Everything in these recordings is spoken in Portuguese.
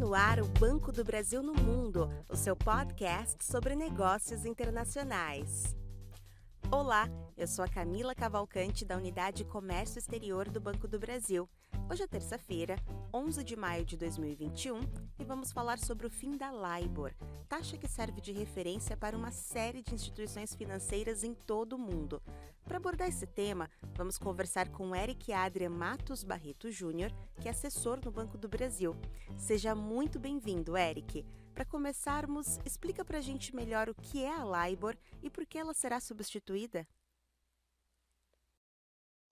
no ar o Banco do Brasil no Mundo, o seu podcast sobre negócios internacionais. Olá, eu sou a Camila Cavalcante da Unidade Comércio Exterior do Banco do Brasil. Hoje é terça-feira, 11 de maio de 2021, e vamos falar sobre o fim da LIBOR, taxa que serve de referência para uma série de instituições financeiras em todo o mundo. Para abordar esse tema, vamos conversar com Eric Adrian Matos Barreto Júnior, que é assessor no Banco do Brasil. Seja muito bem-vindo, Eric. Para começarmos, explica para a gente melhor o que é a LIBOR e por que ela será substituída.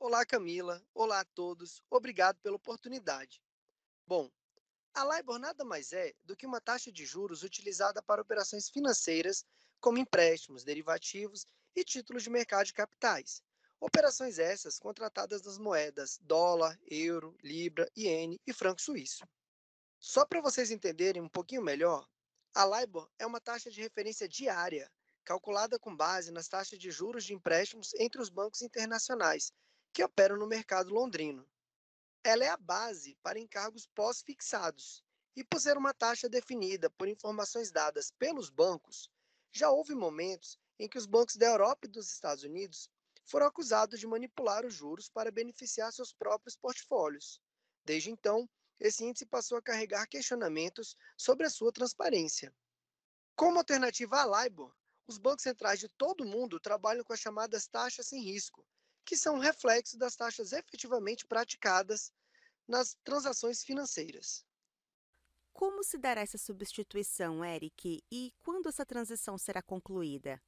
Olá, Camila. Olá a todos. Obrigado pela oportunidade. Bom, a LIBOR nada mais é do que uma taxa de juros utilizada para operações financeiras, como empréstimos, derivativos e títulos de mercado de capitais. Operações essas contratadas nas moedas dólar, euro, libra, iene e franco suíço. Só para vocês entenderem um pouquinho melhor, a LIBOR é uma taxa de referência diária, calculada com base nas taxas de juros de empréstimos entre os bancos internacionais que operam no mercado londrino. Ela é a base para encargos pós-fixados, e por ser uma taxa definida por informações dadas pelos bancos, já houve momentos em que os bancos da Europa e dos Estados Unidos foram acusados de manipular os juros para beneficiar seus próprios portfólios. Desde então, esse índice passou a carregar questionamentos sobre a sua transparência. Como alternativa à LIBOR, os bancos centrais de todo o mundo trabalham com as chamadas taxas sem risco, que são reflexo das taxas efetivamente praticadas nas transações financeiras. Como se dará essa substituição, Eric, e quando essa transição será concluída?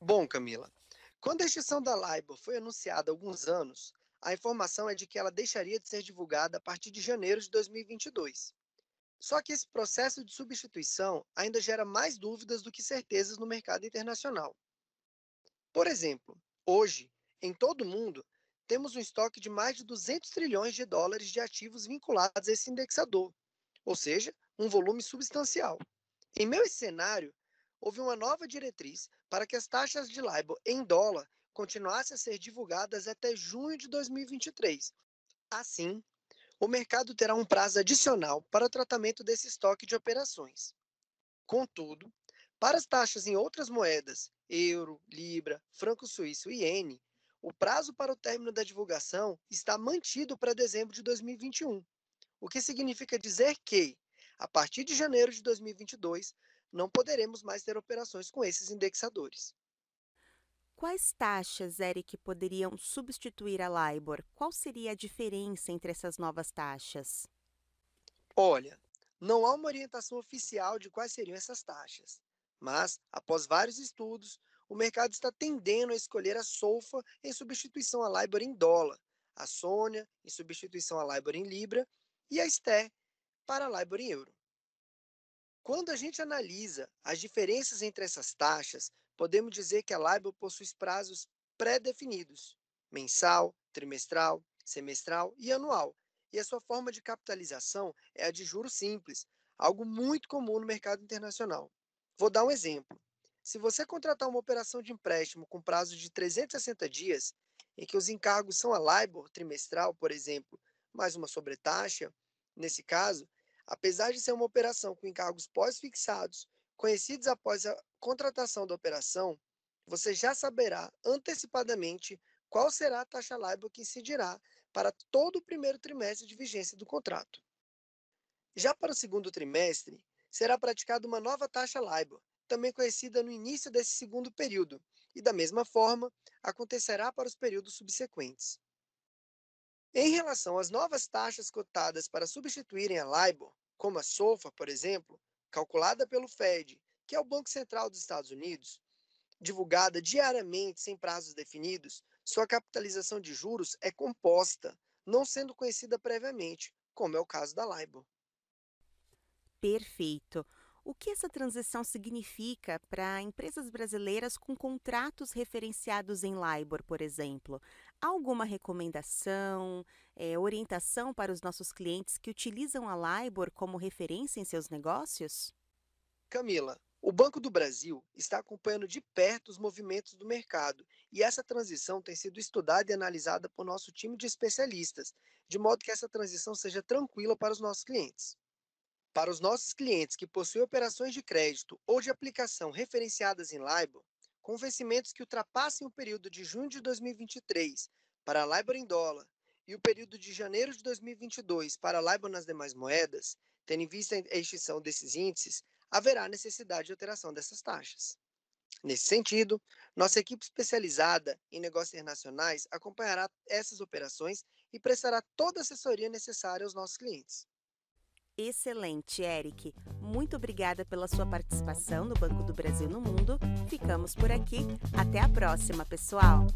Bom, Camila, quando a extinção da LIBOR foi anunciada há alguns anos, a informação é de que ela deixaria de ser divulgada a partir de janeiro de 2022. Só que esse processo de substituição ainda gera mais dúvidas do que certezas no mercado internacional. Por exemplo, Hoje, em todo o mundo, temos um estoque de mais de 200 trilhões de dólares de ativos vinculados a esse indexador, ou seja, um volume substancial. Em meu cenário, houve uma nova diretriz para que as taxas de LIBOR em dólar continuassem a ser divulgadas até junho de 2023. Assim, o mercado terá um prazo adicional para o tratamento desse estoque de operações. Contudo, para as taxas em outras moedas euro, libra, franco suíço e iene, o prazo para o término da divulgação está mantido para dezembro de 2021, o que significa dizer que, a partir de janeiro de 2022, não poderemos mais ter operações com esses indexadores. Quais taxas, Eric, poderiam substituir a LIBOR? Qual seria a diferença entre essas novas taxas? Olha, não há uma orientação oficial de quais seriam essas taxas. Mas, após vários estudos, o mercado está tendendo a escolher a SOFA em substituição à LIBOR em dólar, a Sônia em substituição à LIBOR em Libra e a STER para a LIBOR em euro. Quando a gente analisa as diferenças entre essas taxas, podemos dizer que a LIBOR possui prazos pré-definidos, mensal, trimestral, semestral e anual, e a sua forma de capitalização é a de juros simples, algo muito comum no mercado internacional. Vou dar um exemplo. Se você contratar uma operação de empréstimo com prazo de 360 dias, em que os encargos são a LIBOR trimestral, por exemplo, mais uma sobretaxa, nesse caso, apesar de ser uma operação com encargos pós-fixados, conhecidos após a contratação da operação, você já saberá antecipadamente qual será a taxa LIBOR que incidirá para todo o primeiro trimestre de vigência do contrato. Já para o segundo trimestre, será praticada uma nova taxa LIBOR, também conhecida no início desse segundo período, e da mesma forma acontecerá para os períodos subsequentes. Em relação às novas taxas cotadas para substituírem a LIBOR, como a SOFA, por exemplo, calculada pelo Fed, que é o Banco Central dos Estados Unidos, divulgada diariamente sem prazos definidos, sua capitalização de juros é composta, não sendo conhecida previamente, como é o caso da LIBOR. Perfeito. O que essa transição significa para empresas brasileiras com contratos referenciados em LIBOR, por exemplo? Há alguma recomendação, é, orientação para os nossos clientes que utilizam a LIBOR como referência em seus negócios? Camila, o Banco do Brasil está acompanhando de perto os movimentos do mercado e essa transição tem sido estudada e analisada por nosso time de especialistas, de modo que essa transição seja tranquila para os nossos clientes. Para os nossos clientes que possuem operações de crédito ou de aplicação referenciadas em LIBOR, com vencimentos que ultrapassem o período de junho de 2023 para LIBOR em dólar e o período de janeiro de 2022 para LIBOR nas demais moedas, tendo em vista a extinção desses índices, haverá necessidade de alteração dessas taxas. Nesse sentido, nossa equipe especializada em negócios internacionais acompanhará essas operações e prestará toda a assessoria necessária aos nossos clientes. Excelente, Eric. Muito obrigada pela sua participação no Banco do Brasil no Mundo. Ficamos por aqui. Até a próxima, pessoal.